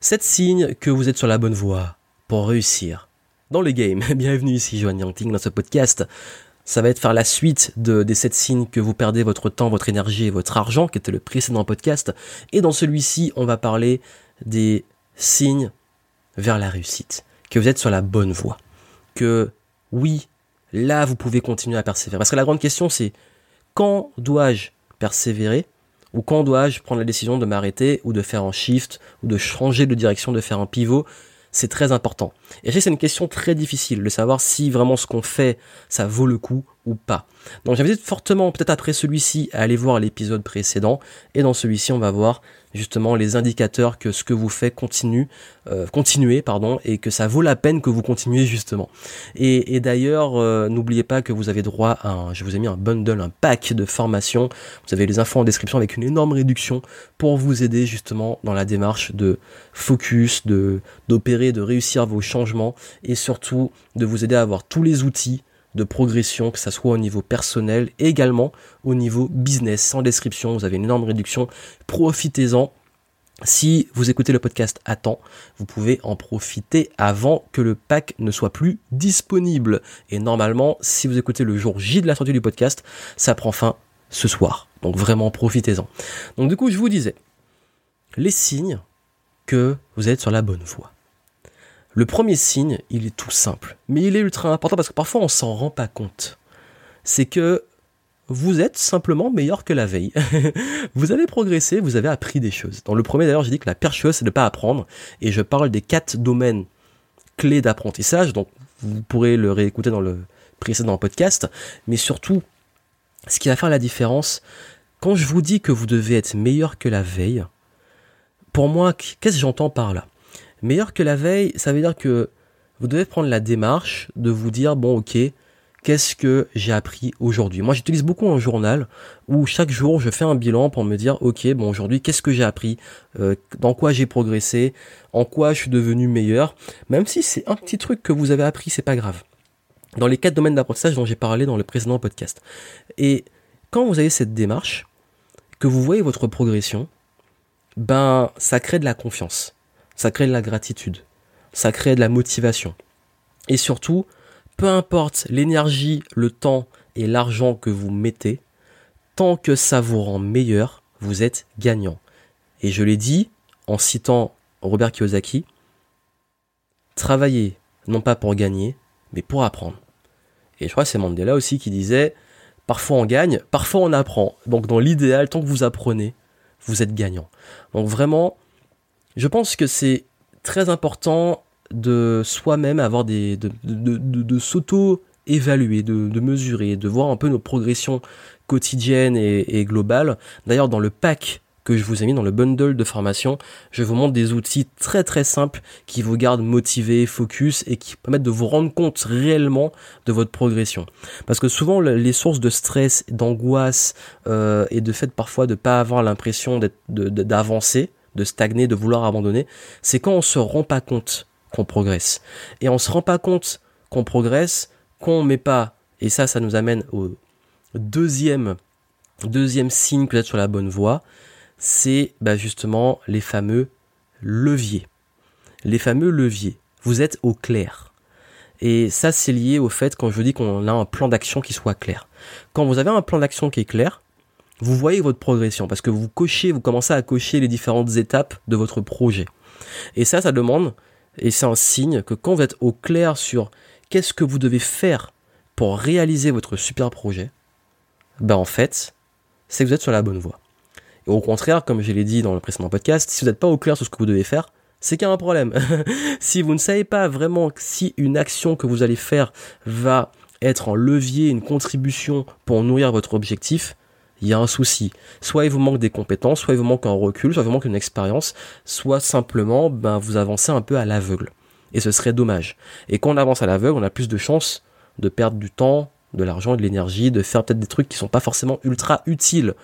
7 signes que vous êtes sur la bonne voie pour réussir dans le game. Bienvenue ici, Joanne Yangting, dans ce podcast. Ça va être faire la suite de, des 7 signes que vous perdez votre temps, votre énergie et votre argent, qui était le précédent podcast. Et dans celui-ci, on va parler des signes vers la réussite. Que vous êtes sur la bonne voie. Que oui, là, vous pouvez continuer à persévérer. Parce que la grande question, c'est quand dois-je persévérer ou quand dois-je prendre la décision de m'arrêter ou de faire un shift ou de changer de direction, de faire un pivot? C'est très important. Et c'est une question très difficile de savoir si vraiment ce qu'on fait, ça vaut le coup pas. Donc j'invite fortement, peut-être après celui-ci, à aller voir l'épisode précédent. Et dans celui-ci, on va voir justement les indicateurs que ce que vous faites continue, euh, continuer, pardon, et que ça vaut la peine que vous continuez justement. Et, d'ailleurs, euh, n'oubliez pas que vous avez droit à un, je vous ai mis un bundle, un pack de formation. Vous avez les infos en description avec une énorme réduction pour vous aider justement dans la démarche de focus, d'opérer, de réussir vos changements et surtout de vous aider à avoir tous les outils de progression, que ce soit au niveau personnel, également au niveau business. Sans description, vous avez une énorme réduction. Profitez-en. Si vous écoutez le podcast à temps, vous pouvez en profiter avant que le pack ne soit plus disponible. Et normalement, si vous écoutez le jour J de la sortie du podcast, ça prend fin ce soir. Donc vraiment profitez-en. Donc du coup, je vous disais, les signes que vous êtes sur la bonne voie. Le premier signe, il est tout simple, mais il est ultra important parce que parfois on s'en rend pas compte. C'est que vous êtes simplement meilleur que la veille. vous avez progressé, vous avez appris des choses. Dans le premier d'ailleurs, j'ai dit que la pire chose c'est de ne pas apprendre et je parle des quatre domaines clés d'apprentissage, donc vous pourrez le réécouter dans le précédent podcast, mais surtout ce qui va faire la différence quand je vous dis que vous devez être meilleur que la veille. Pour moi, qu'est-ce que j'entends par là? Meilleur que la veille, ça veut dire que vous devez prendre la démarche de vous dire, bon ok, qu'est-ce que j'ai appris aujourd'hui? Moi j'utilise beaucoup un journal où chaque jour je fais un bilan pour me dire, ok, bon aujourd'hui, qu'est-ce que j'ai appris? Euh, Dans quoi j'ai progressé? En quoi je suis devenu meilleur? Même si c'est un petit truc que vous avez appris, c'est pas grave. Dans les quatre domaines d'apprentissage dont j'ai parlé dans le précédent podcast. Et quand vous avez cette démarche, que vous voyez votre progression, ben ça crée de la confiance ça crée de la gratitude, ça crée de la motivation. Et surtout, peu importe l'énergie, le temps et l'argent que vous mettez, tant que ça vous rend meilleur, vous êtes gagnant. Et je l'ai dit en citant Robert Kiyosaki, travaillez non pas pour gagner, mais pour apprendre. Et je crois que c'est Mandela aussi qui disait, parfois on gagne, parfois on apprend. Donc dans l'idéal, tant que vous apprenez, vous êtes gagnant. Donc vraiment, je pense que c'est très important de soi-même avoir des de, de, s'auto-évaluer, de, mesurer, de voir un peu nos progressions quotidiennes et, globales. D'ailleurs, dans le pack que je vous ai mis dans le bundle de formation, je vous montre des outils très très simples qui vous gardent motivé, focus et qui permettent de vous rendre compte réellement de votre progression. Parce que souvent les sources de stress, d'angoisse euh, et de fait parfois de pas avoir l'impression d'avancer, de stagner, de vouloir abandonner, c'est quand on se rend pas compte qu'on progresse. Et on se rend pas compte qu'on progresse, qu'on met pas, et ça, ça nous amène au deuxième, deuxième signe que vous êtes sur la bonne voie, c'est bah, justement les fameux leviers. Les fameux leviers. Vous êtes au clair. Et ça, c'est lié au fait quand je dis qu'on a un plan d'action qui soit clair. Quand vous avez un plan d'action qui est clair, vous voyez votre progression parce que vous cochez, vous commencez à cocher les différentes étapes de votre projet. Et ça, ça demande, et c'est un signe que quand vous êtes au clair sur qu'est-ce que vous devez faire pour réaliser votre super projet, ben en fait, c'est que vous êtes sur la bonne voie. Et au contraire, comme je l'ai dit dans le précédent podcast, si vous n'êtes pas au clair sur ce que vous devez faire, c'est qu'il y a un problème. si vous ne savez pas vraiment si une action que vous allez faire va être un levier, une contribution pour nourrir votre objectif, il y a un souci. Soit il vous manque des compétences, soit il vous manque un recul, soit il vous manque une expérience, soit simplement ben, vous avancez un peu à l'aveugle. Et ce serait dommage. Et quand on avance à l'aveugle, on a plus de chances de perdre du temps, de l'argent, de l'énergie, de faire peut-être des trucs qui sont pas forcément ultra utiles.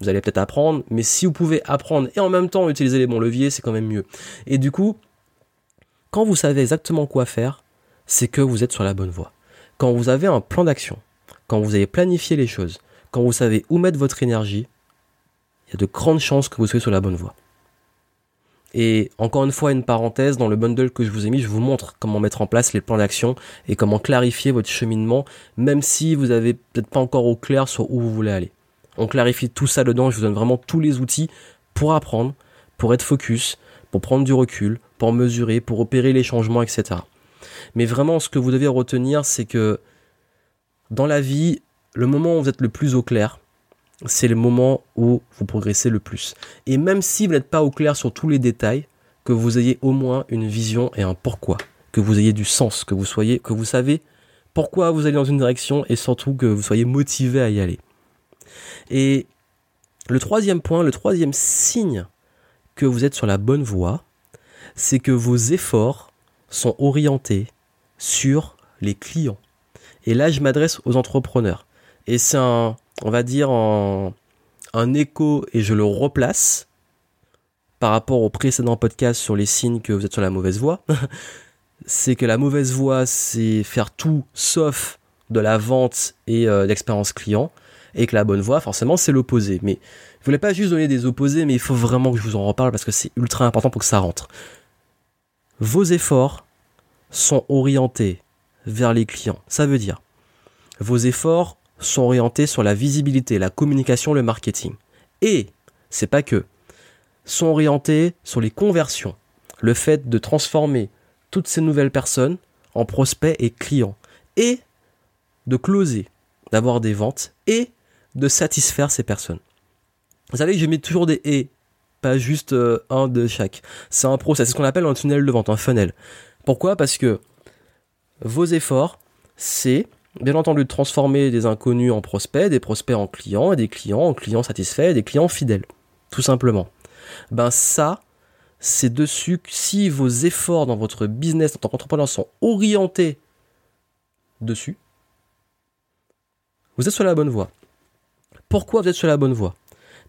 Vous allez peut-être apprendre, mais si vous pouvez apprendre et en même temps utiliser les bons leviers, c'est quand même mieux. Et du coup, quand vous savez exactement quoi faire, c'est que vous êtes sur la bonne voie. Quand vous avez un plan d'action, quand vous avez planifié les choses, quand vous savez où mettre votre énergie, il y a de grandes chances que vous soyez sur la bonne voie. Et encore une fois, une parenthèse, dans le bundle que je vous ai mis, je vous montre comment mettre en place les plans d'action et comment clarifier votre cheminement, même si vous avez peut-être pas encore au clair sur où vous voulez aller. On clarifie tout ça dedans, je vous donne vraiment tous les outils pour apprendre, pour être focus, pour prendre du recul, pour mesurer, pour opérer les changements, etc. Mais vraiment, ce que vous devez retenir, c'est que dans la vie, le moment où vous êtes le plus au clair, c'est le moment où vous progressez le plus. Et même si vous n'êtes pas au clair sur tous les détails, que vous ayez au moins une vision et un pourquoi, que vous ayez du sens, que vous soyez, que vous savez pourquoi vous allez dans une direction et surtout que vous soyez motivé à y aller. Et le troisième point, le troisième signe que vous êtes sur la bonne voie, c'est que vos efforts sont orientés sur les clients. Et là, je m'adresse aux entrepreneurs. Et c'est un, on va dire, un, écho, et je le replace par rapport au précédent podcast sur les signes que vous êtes sur la mauvaise voie. c'est que la mauvaise voie, c'est faire tout sauf de la vente et euh, l'expérience client. Et que la bonne voie, forcément, c'est l'opposé. Mais je voulais pas juste donner des opposés, mais il faut vraiment que je vous en reparle parce que c'est ultra important pour que ça rentre. Vos efforts sont orientés vers les clients. Ça veut dire, vos efforts sont orientés sur la visibilité, la communication, le marketing. Et, c'est pas que, sont orientés sur les conversions, le fait de transformer toutes ces nouvelles personnes en prospects et clients, et de closer, d'avoir des ventes, et de satisfaire ces personnes. Vous savez que je mets toujours des et, pas juste euh, un de chaque. C'est un process, c'est ce qu'on appelle un tunnel de vente, un funnel. Pourquoi? Parce que vos efforts, c'est bien entendu de transformer des inconnus en prospects, des prospects en clients, et des clients en clients satisfaits, et des clients fidèles. Tout simplement. Ben ça, c'est dessus que si vos efforts dans votre business en tant qu'entrepreneur sont orientés dessus, vous êtes sur la bonne voie. Pourquoi vous êtes sur la bonne voie?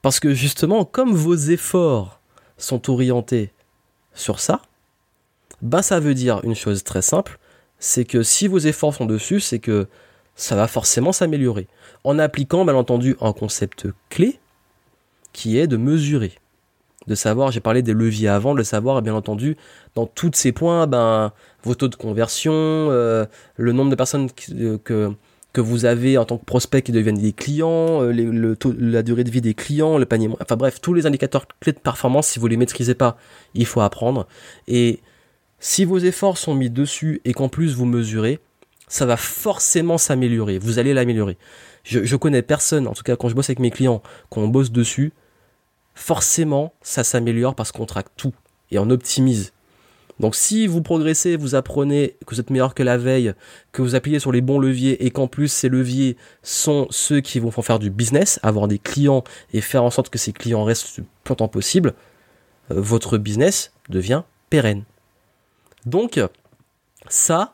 Parce que justement, comme vos efforts sont orientés sur ça, ben ça veut dire une chose très simple, c'est que si vos efforts sont dessus, c'est que ça va forcément s'améliorer. En appliquant, bien entendu, un concept clé qui est de mesurer. De savoir, j'ai parlé des leviers avant, de savoir, bien entendu, dans tous ces points, ben, vos taux de conversion, euh, le nombre de personnes euh, que, que vous avez en tant que prospect qui deviennent des clients, euh, la durée de vie des clients, le panier, enfin bref, tous les indicateurs clés de performance, si vous les maîtrisez pas, il faut apprendre. Et si vos efforts sont mis dessus et qu'en plus vous mesurez, ça va forcément s'améliorer. Vous allez l'améliorer. Je, connais personne, en tout cas quand je bosse avec mes clients, quand on bosse dessus, forcément ça s'améliore parce qu'on traque tout et on optimise. Donc si vous progressez, vous apprenez que vous êtes meilleur que la veille, que vous appuyez sur les bons leviers et qu'en plus ces leviers sont ceux qui vont faire du business, avoir des clients et faire en sorte que ces clients restent le plus longtemps possible, euh, votre business devient pérenne. Donc, ça,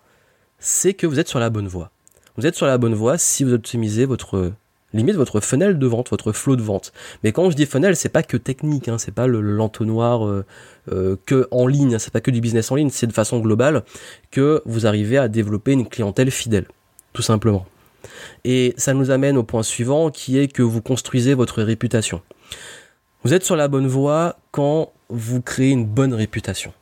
c'est que vous êtes sur la bonne voie. Vous êtes sur la bonne voie si vous optimisez votre limite votre fenêtre de vente, votre flot de vente. Mais quand je dis funnel, c'est pas que technique, hein, c'est pas le, l'entonnoir euh, euh, que en ligne, c'est pas que du business en ligne, c'est de façon globale que vous arrivez à développer une clientèle fidèle, tout simplement. Et ça nous amène au point suivant qui est que vous construisez votre réputation. Vous êtes sur la bonne voie quand vous créez une bonne réputation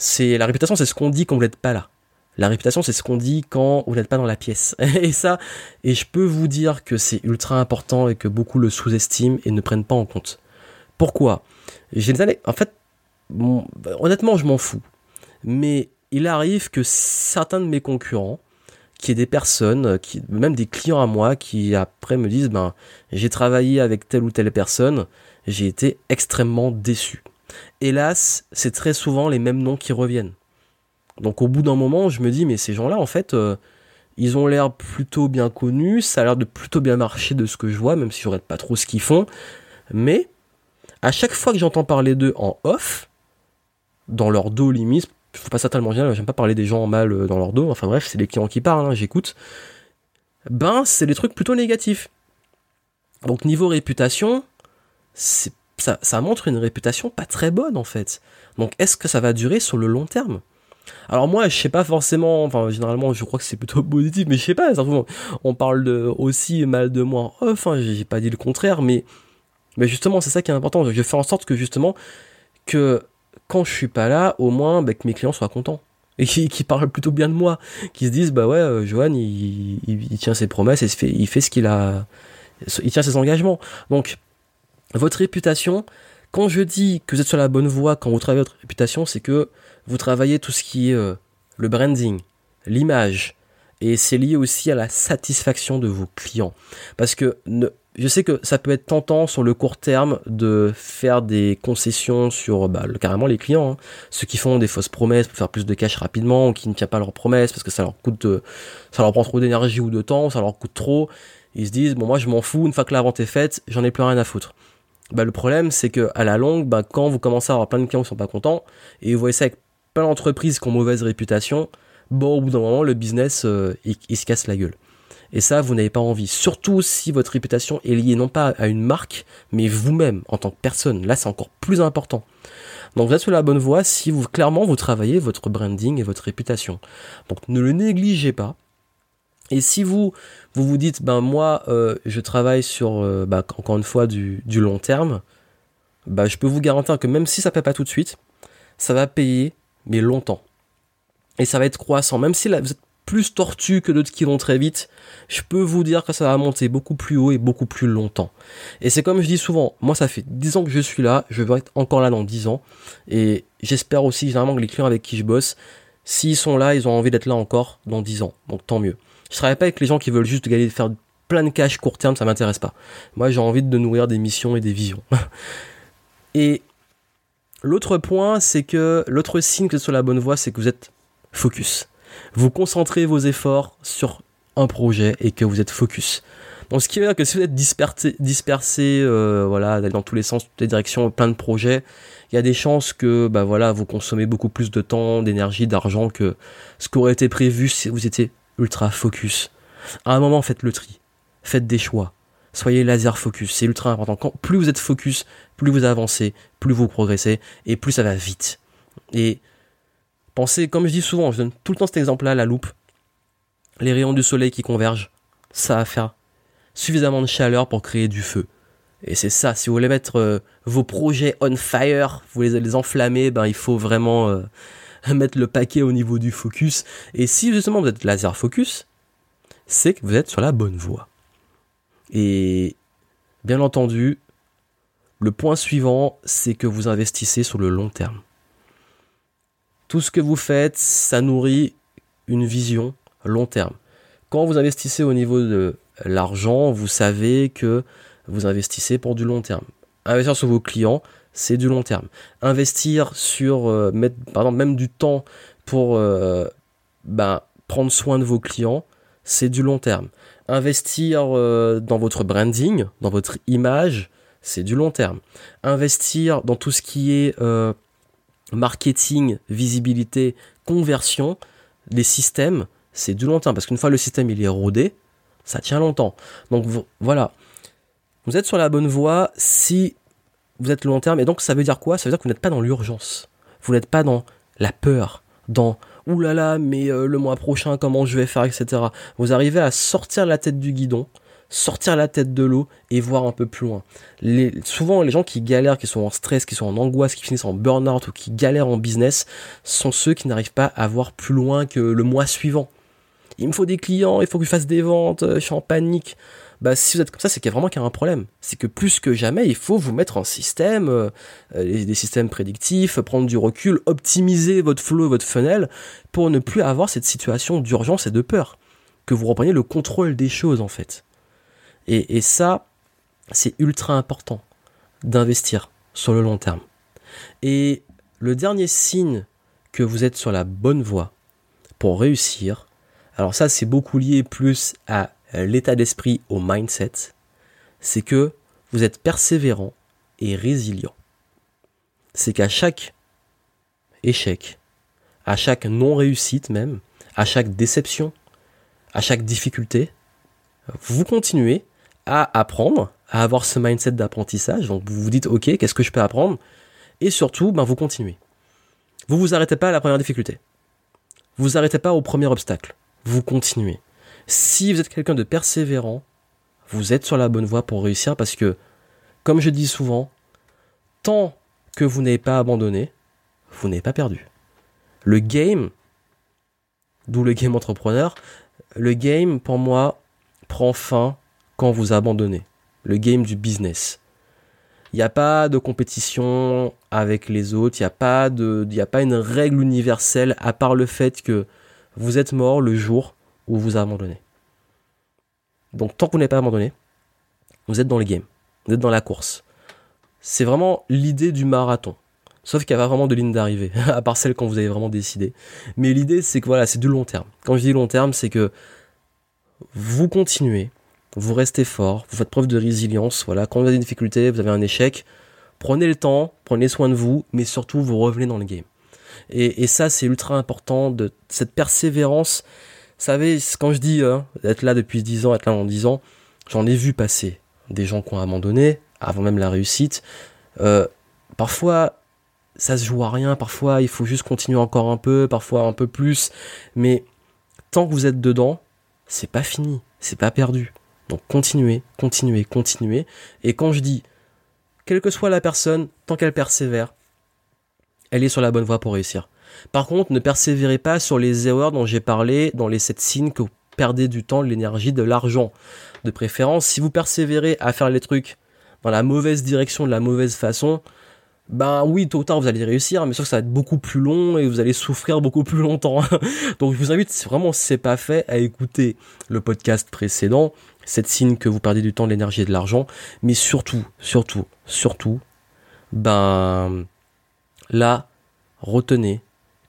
c'est la réputation, c'est ce qu'on dit quand vous n'êtes pas là. La réputation, c'est ce qu'on dit quand vous n'êtes pas dans la pièce. et ça, et je peux vous dire que c'est ultra important et que beaucoup le sous-estiment et ne prennent pas en compte. Pourquoi? J'ai des années. En fait, honnêtement, je m'en fous. Mais il arrive que certains de mes concurrents, qui est des personnes, qui, même des clients à moi, qui après me disent, ben, j'ai travaillé avec telle ou telle personne, j'ai été extrêmement déçu hélas, c'est très souvent les mêmes noms qui reviennent. Donc au bout d'un moment, je me dis, mais ces gens-là, en fait, euh, ils ont l'air plutôt bien connus, ça a l'air de plutôt bien marcher de ce que je vois, même si je regarde pas trop ce qu'ils font. Mais à chaque fois que j'entends parler d'eux en off, dans leur dos limite, faut pas ça tellement bien, j'aime pas parler des gens en mal euh, dans leur dos, enfin bref, c'est les clients qui parlent, hein, j'écoute. Ben, c'est des trucs plutôt négatifs. Donc niveau réputation, c'est ça, montre une réputation pas très bonne en fait. Donc est-ce que ça va durer sur le long terme? Alors moi, je sais pas forcément, enfin généralement, je crois que c'est plutôt positif, mais je sais pas, on parle de, aussi mal de moi en off, hein, j'ai pas dit le contraire, mais, mais justement, c'est ça qui est important. Je fais en sorte que justement, que quand je suis pas là, au moins bah, que mes clients soient contents et qui, parlent plutôt bien de moi, qui se disent bah ouais, euh, Johan il, tient ses promesses et il fait ce qu'il a, il tient ses engagements. Donc votre réputation, quand je dis que vous êtes sur la bonne voie quand vous travaillez votre réputation, c'est que vous travaillez tout ce qui est euh, le branding, l'image, et c'est lié aussi à la satisfaction de vos clients. Parce que je sais que ça peut être tentant sur le court terme de faire des concessions sur bah, carrément les clients, hein. ceux qui font des fausses promesses pour faire plus de cash rapidement ou qui ne tiennent pas leurs promesses parce que ça leur coûte, euh, ça leur prend trop d'énergie ou de temps, ça leur coûte trop. Ils se disent bon moi je m'en fous, une fois que la vente est faite, j'en ai plus rien à foutre. Bah, le problème c'est que à la longue, bah, quand vous commencez à avoir plein de clients qui sont pas contents et vous voyez ça avec plein d'entreprises qui ont mauvaise réputation, bon au bout d'un moment le business euh, il se casse la gueule. Et ça, vous n'avez pas envie. Surtout si votre réputation est liée non pas à une marque, mais vous-même en tant que personne. Là, c'est encore plus important. Donc vous êtes sur la bonne voie si vous clairement vous travaillez votre branding et votre réputation. Donc ne le négligez pas. Et si vous vous vous dites ben moi euh, je travaille sur euh, ben, encore une fois du, long terme, ben, je peux vous garantir que même si ça paie pas tout de suite, ça va payer mais longtemps. Et ça va être croissant. Même si vous êtes plus tortue que d'autres qui vont très vite, je peux vous dire que ça va monter beaucoup plus haut et beaucoup plus longtemps. Et c'est comme je dis souvent, moi ça fait 10 ans que je suis là, je vais être encore là dans 10 ans, et j'espère aussi généralement que les clients avec qui je bosse, s'ils sont là, ils ont envie d'être là encore dans 10 ans, donc tant mieux. Je travaille pas avec les gens qui veulent juste gagner, faire plein de cash court terme, ça m'intéresse pas. Moi j'ai envie de nourrir des missions et des visions. et l'autre point, c'est que l'autre signe que vous êtes sur la bonne voie, c'est que vous êtes focus vous concentrez vos efforts sur un projet et que vous êtes focus. Donc ce qui veut dire que si vous êtes dispersé, dispersé euh, dans tous les sens, toutes les directions, plein de projets, il y a des chances que bah voilà, vous consommez beaucoup plus de temps, d'énergie, d'argent que ce qui aurait été prévu si vous étiez ultra focus. À un moment, faites le tri. Faites des choix. Soyez laser focus, c'est ultra important. Plus vous êtes focus, plus vous avancez, plus vous progressez et plus ça va vite. Et Pensez, comme je dis souvent, je donne tout le temps cet exemple-là, la loupe. Les rayons du soleil qui convergent, ça va faire suffisamment de chaleur pour créer du feu. Et c'est ça, si vous voulez mettre euh, vos projets on fire, vous voulez les enflammer, ben il faut vraiment euh, mettre le paquet au niveau du focus. Et si justement vous êtes laser focus, c'est que vous êtes sur la bonne voie. Et bien entendu, le point suivant, c'est que vous investissez sur le long terme tout ce que vous faites, ça nourrit une vision long terme. Quand vous investissez au niveau de l'argent, vous savez que vous investissez pour du long terme. Investir sur vos clients, c'est du long terme. Investir sur, euh, même du temps pour euh, ben, prendre soin de vos clients, c'est du long terme. Investir euh, dans votre branding, dans votre image, c'est du long terme. Investir dans tout ce qui est marketing, visibilité, conversion, les systèmes, c'est du long terme. Parce qu'une fois le système il est rodé, ça tient longtemps. Donc voilà. Vous êtes sur la bonne voie si vous êtes long terme. Et donc ça veut dire quoi? Ça veut dire que vous n'êtes pas dans l'urgence. Vous n'êtes pas dans la peur, dans oulala, là là, mais euh, le mois prochain, comment je vais faire, etc. Vous arrivez à sortir la tête du guidon sortir la tête de l'eau et voir un peu plus loin. Les, souvent, les gens qui galèrent, qui sont en stress, qui sont en angoisse, qui finissent en burn-out ou qui galèrent en business, sont ceux qui n'arrivent pas à voir plus loin que le mois suivant. Il me faut des clients, il faut que je fasse des ventes, euh, je suis en panique. Bah, si vous êtes comme ça, c'est qu'il y a vraiment qu'il y a un problème. C'est que plus que jamais, il faut vous mettre en système, euh, euh, des systèmes prédictifs, prendre du recul, optimiser votre flow, votre funnel, pour ne plus avoir cette situation d'urgence et de peur. Que vous repreniez le contrôle des choses, en fait. Et, ça, c'est ultra important d'investir sur le long terme. Et le dernier signe que vous êtes sur la bonne voie pour réussir, alors ça c'est beaucoup lié plus à l'état d'esprit, au mindset, c'est que vous êtes persévérant et résilient. C'est qu'à chaque échec, à chaque non-réussite même, à chaque déception, à chaque difficulté, vous continuez à apprendre, à avoir ce mindset d'apprentissage. Donc vous vous dites, ok, qu'est-ce que je peux apprendre? Et surtout, ben, vous continuez. Vous vous arrêtez pas à la première difficulté. Vous vous arrêtez pas au premier obstacle. Vous continuez. Si vous êtes quelqu'un de persévérant, vous êtes sur la bonne voie pour réussir parce que, comme je dis souvent, tant que vous n'avez pas abandonné, vous n'avez pas perdu. Le game, d'où le game entrepreneur, le game, pour moi, prend fin quand vous abandonnez. Le game du business. Il n'y a pas de compétition avec les autres, il n'y a, pas de, a pas une règle universelle à part le fait que vous êtes mort le jour où vous abandonnez. Donc tant que vous n'avez pas abandonné, vous êtes dans le game, vous êtes dans la course. C'est vraiment l'idée du marathon. Sauf qu'il n'y a pas vraiment de ligne d'arrivée, à part celle quand vous avez vraiment décidé. Mais l'idée, c'est que voilà, c'est du long terme. Quand je dis long terme, c'est que vous continuez, vous restez fort, vous faites preuve de résilience. Voilà, quand vous avez des difficultés, vous avez un échec, prenez le temps, prenez soin de vous, mais surtout vous revenez dans le game. Et, ça, c'est ultra important de cette persévérance. Savez, quand je dis hein, être là depuis 10 ans, être là en 10 ans, j'en ai vu passer des gens qui ont abandonné avant même la réussite. Euh, parfois, ça se joue à rien. Parfois, il faut juste continuer encore un peu, parfois un peu plus. Mais tant que vous êtes dedans, c'est pas fini, c'est pas perdu. Donc continuez, continuez, continuez. Et quand je dis, quelle que soit la personne, tant qu'elle persévère, elle est sur la bonne voie pour réussir. Par contre, ne persévérez pas sur les erreurs dont j'ai parlé dans les sept signes que vous perdez du temps, de l'énergie, de l'argent. De préférence, si vous persévérez à faire les trucs dans la mauvaise direction, de la mauvaise façon, ben oui, tôt ou tard vous allez réussir, mais sûr que ça va être beaucoup plus long et vous allez souffrir beaucoup plus longtemps. Donc je vous invite, vraiment si c'est pas fait, à écouter le podcast précédent, cette signe que vous perdez du temps, de l'énergie et de l'argent, mais surtout, surtout, surtout, ben là, retenez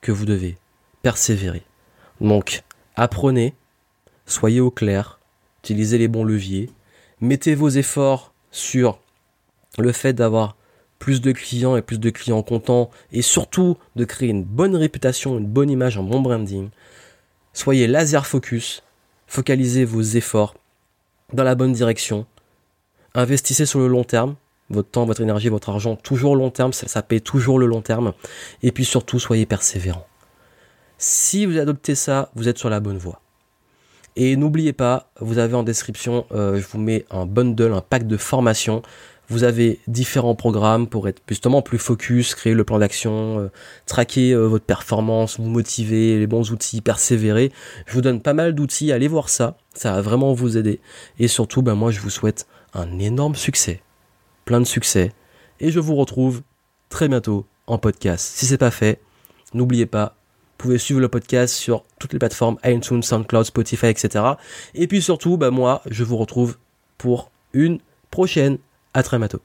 que vous devez persévérer. Donc apprenez, soyez au clair, utilisez les bons leviers, mettez vos efforts sur le fait d'avoir plus de clients et plus de clients contents et surtout de créer une bonne réputation, une bonne image, un bon branding. Soyez laser focus, focalisez vos efforts dans la bonne direction. Investissez sur le long terme, votre temps, votre énergie, votre argent, toujours long terme, ça, ça paye toujours le long terme. Et puis surtout, soyez persévérant. Si vous adoptez ça, vous êtes sur la bonne voie. Et n'oubliez pas, vous avez en description, euh, je vous mets un bundle, un pack de formation vous avez différents programmes pour être justement plus focus, créer le plan d'action, euh, traquer euh, votre performance, vous motiver, les bons outils, persévérer. Je vous donne pas mal d'outils, allez voir ça, ça va vraiment vous aider. Et surtout, ben moi je vous souhaite un énorme succès, plein de succès, et je vous retrouve très bientôt en podcast. Si c'est pas fait, n'oubliez pas, vous pouvez suivre le podcast sur toutes les plateformes iTunes, SoundCloud, Spotify, etc. Et puis surtout, ben moi, je vous retrouve pour une prochaine à très bientôt.